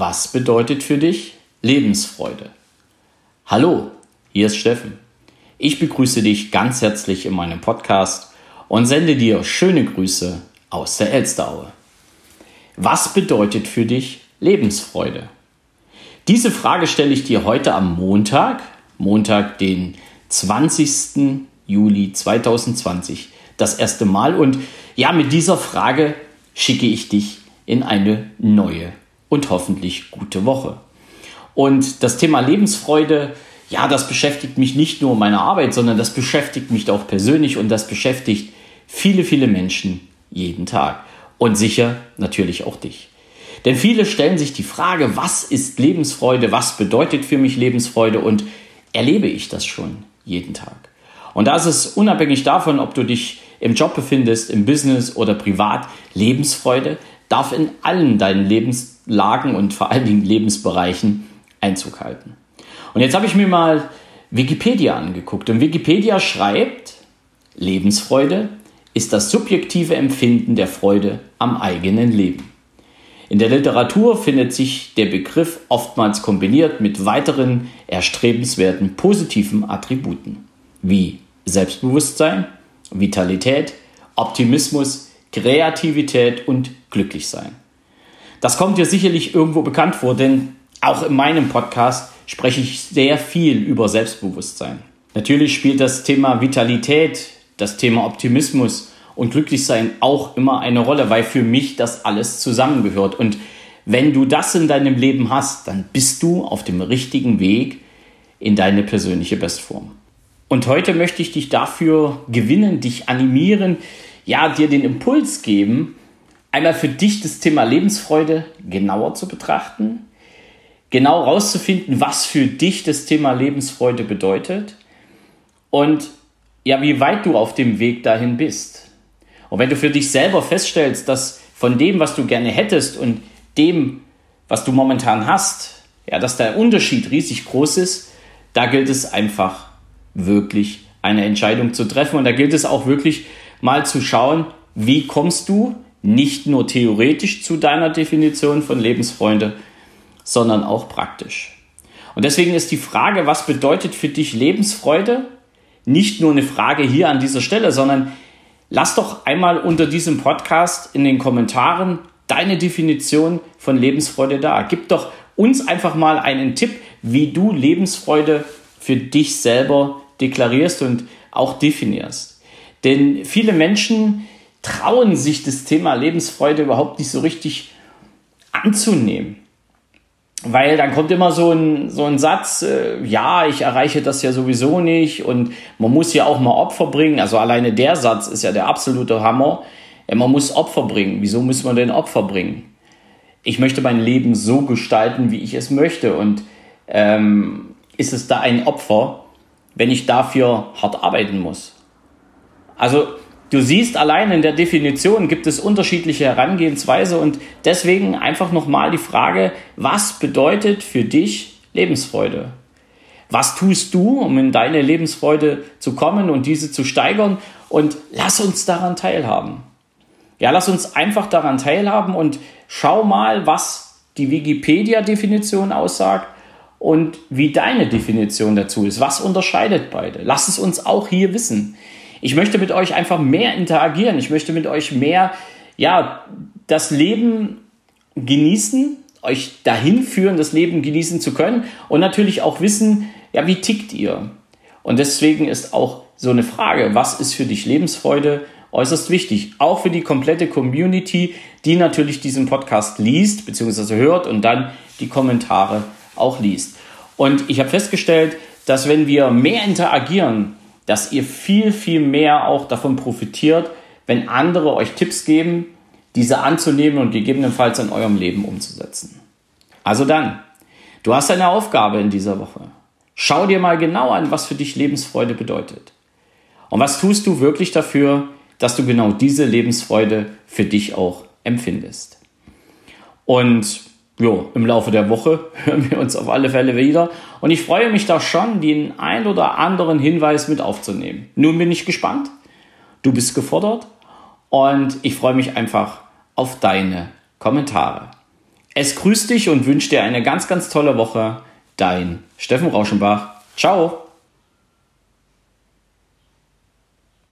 Was bedeutet für dich Lebensfreude? Hallo, hier ist Steffen. Ich begrüße dich ganz herzlich in meinem Podcast und sende dir schöne Grüße aus der Elsteraue. Was bedeutet für dich Lebensfreude? Diese Frage stelle ich dir heute am Montag, Montag, den 20. Juli 2020, das erste Mal. Und ja, mit dieser Frage schicke ich dich in eine neue und hoffentlich gute Woche. Und das Thema Lebensfreude, ja, das beschäftigt mich nicht nur in meiner Arbeit, sondern das beschäftigt mich auch persönlich und das beschäftigt viele, viele Menschen jeden Tag. Und sicher natürlich auch dich. Denn viele stellen sich die Frage, was ist Lebensfreude, was bedeutet für mich Lebensfreude und erlebe ich das schon jeden Tag. Und da ist es unabhängig davon, ob du dich im Job befindest, im Business oder privat, Lebensfreude darf in allen deinen Lebenslagen und vor allen Dingen Lebensbereichen Einzug halten. Und jetzt habe ich mir mal Wikipedia angeguckt und Wikipedia schreibt, Lebensfreude ist das subjektive Empfinden der Freude am eigenen Leben. In der Literatur findet sich der Begriff oftmals kombiniert mit weiteren erstrebenswerten positiven Attributen wie Selbstbewusstsein, Vitalität, Optimismus, Kreativität und Glücklichsein. Das kommt dir sicherlich irgendwo bekannt vor, denn auch in meinem Podcast spreche ich sehr viel über Selbstbewusstsein. Natürlich spielt das Thema Vitalität, das Thema Optimismus und Glücklichsein auch immer eine Rolle, weil für mich das alles zusammengehört. Und wenn du das in deinem Leben hast, dann bist du auf dem richtigen Weg in deine persönliche Bestform. Und heute möchte ich dich dafür gewinnen, dich animieren, ja, dir den Impuls geben, einmal für dich das Thema Lebensfreude genauer zu betrachten, genau rauszufinden, was für dich das Thema Lebensfreude bedeutet und ja, wie weit du auf dem Weg dahin bist. Und wenn du für dich selber feststellst, dass von dem, was du gerne hättest und dem, was du momentan hast, ja, dass der Unterschied riesig groß ist, da gilt es einfach wirklich eine Entscheidung zu treffen und da gilt es auch wirklich mal zu schauen, wie kommst du nicht nur theoretisch zu deiner Definition von Lebensfreunde, sondern auch praktisch. Und deswegen ist die Frage, was bedeutet für dich Lebensfreude, nicht nur eine Frage hier an dieser Stelle, sondern Lass doch einmal unter diesem Podcast in den Kommentaren deine Definition von Lebensfreude da. Gib doch uns einfach mal einen Tipp, wie du Lebensfreude für dich selber deklarierst und auch definierst. Denn viele Menschen trauen sich das Thema Lebensfreude überhaupt nicht so richtig anzunehmen. Weil dann kommt immer so ein, so ein Satz, äh, ja, ich erreiche das ja sowieso nicht und man muss ja auch mal Opfer bringen. Also alleine der Satz ist ja der absolute Hammer. Ja, man muss Opfer bringen. Wieso muss man denn Opfer bringen? Ich möchte mein Leben so gestalten, wie ich es möchte. Und ähm, ist es da ein Opfer, wenn ich dafür hart arbeiten muss? Also Du siehst allein in der Definition gibt es unterschiedliche Herangehensweise und deswegen einfach nochmal die Frage, was bedeutet für dich Lebensfreude? Was tust du, um in deine Lebensfreude zu kommen und diese zu steigern? Und lass uns daran teilhaben. Ja, lass uns einfach daran teilhaben und schau mal, was die Wikipedia-Definition aussagt und wie deine Definition dazu ist. Was unterscheidet beide? Lass es uns auch hier wissen. Ich möchte mit euch einfach mehr interagieren. Ich möchte mit euch mehr, ja, das Leben genießen, euch dahin führen, das Leben genießen zu können und natürlich auch wissen, ja, wie tickt ihr? Und deswegen ist auch so eine Frage, was ist für dich Lebensfreude, äußerst wichtig. Auch für die komplette Community, die natürlich diesen Podcast liest, beziehungsweise hört und dann die Kommentare auch liest. Und ich habe festgestellt, dass wenn wir mehr interagieren, dass ihr viel, viel mehr auch davon profitiert, wenn andere euch Tipps geben, diese anzunehmen und gegebenenfalls in eurem Leben umzusetzen. Also dann, du hast eine Aufgabe in dieser Woche. Schau dir mal genau an, was für dich Lebensfreude bedeutet. Und was tust du wirklich dafür, dass du genau diese Lebensfreude für dich auch empfindest. Und jo, im Laufe der Woche hören wir uns auf alle Fälle wieder. Und ich freue mich da schon, den ein oder anderen Hinweis mit aufzunehmen. Nun bin ich gespannt. Du bist gefordert. Und ich freue mich einfach auf deine Kommentare. Es grüßt dich und wünscht dir eine ganz, ganz tolle Woche. Dein Steffen Rauschenbach. Ciao.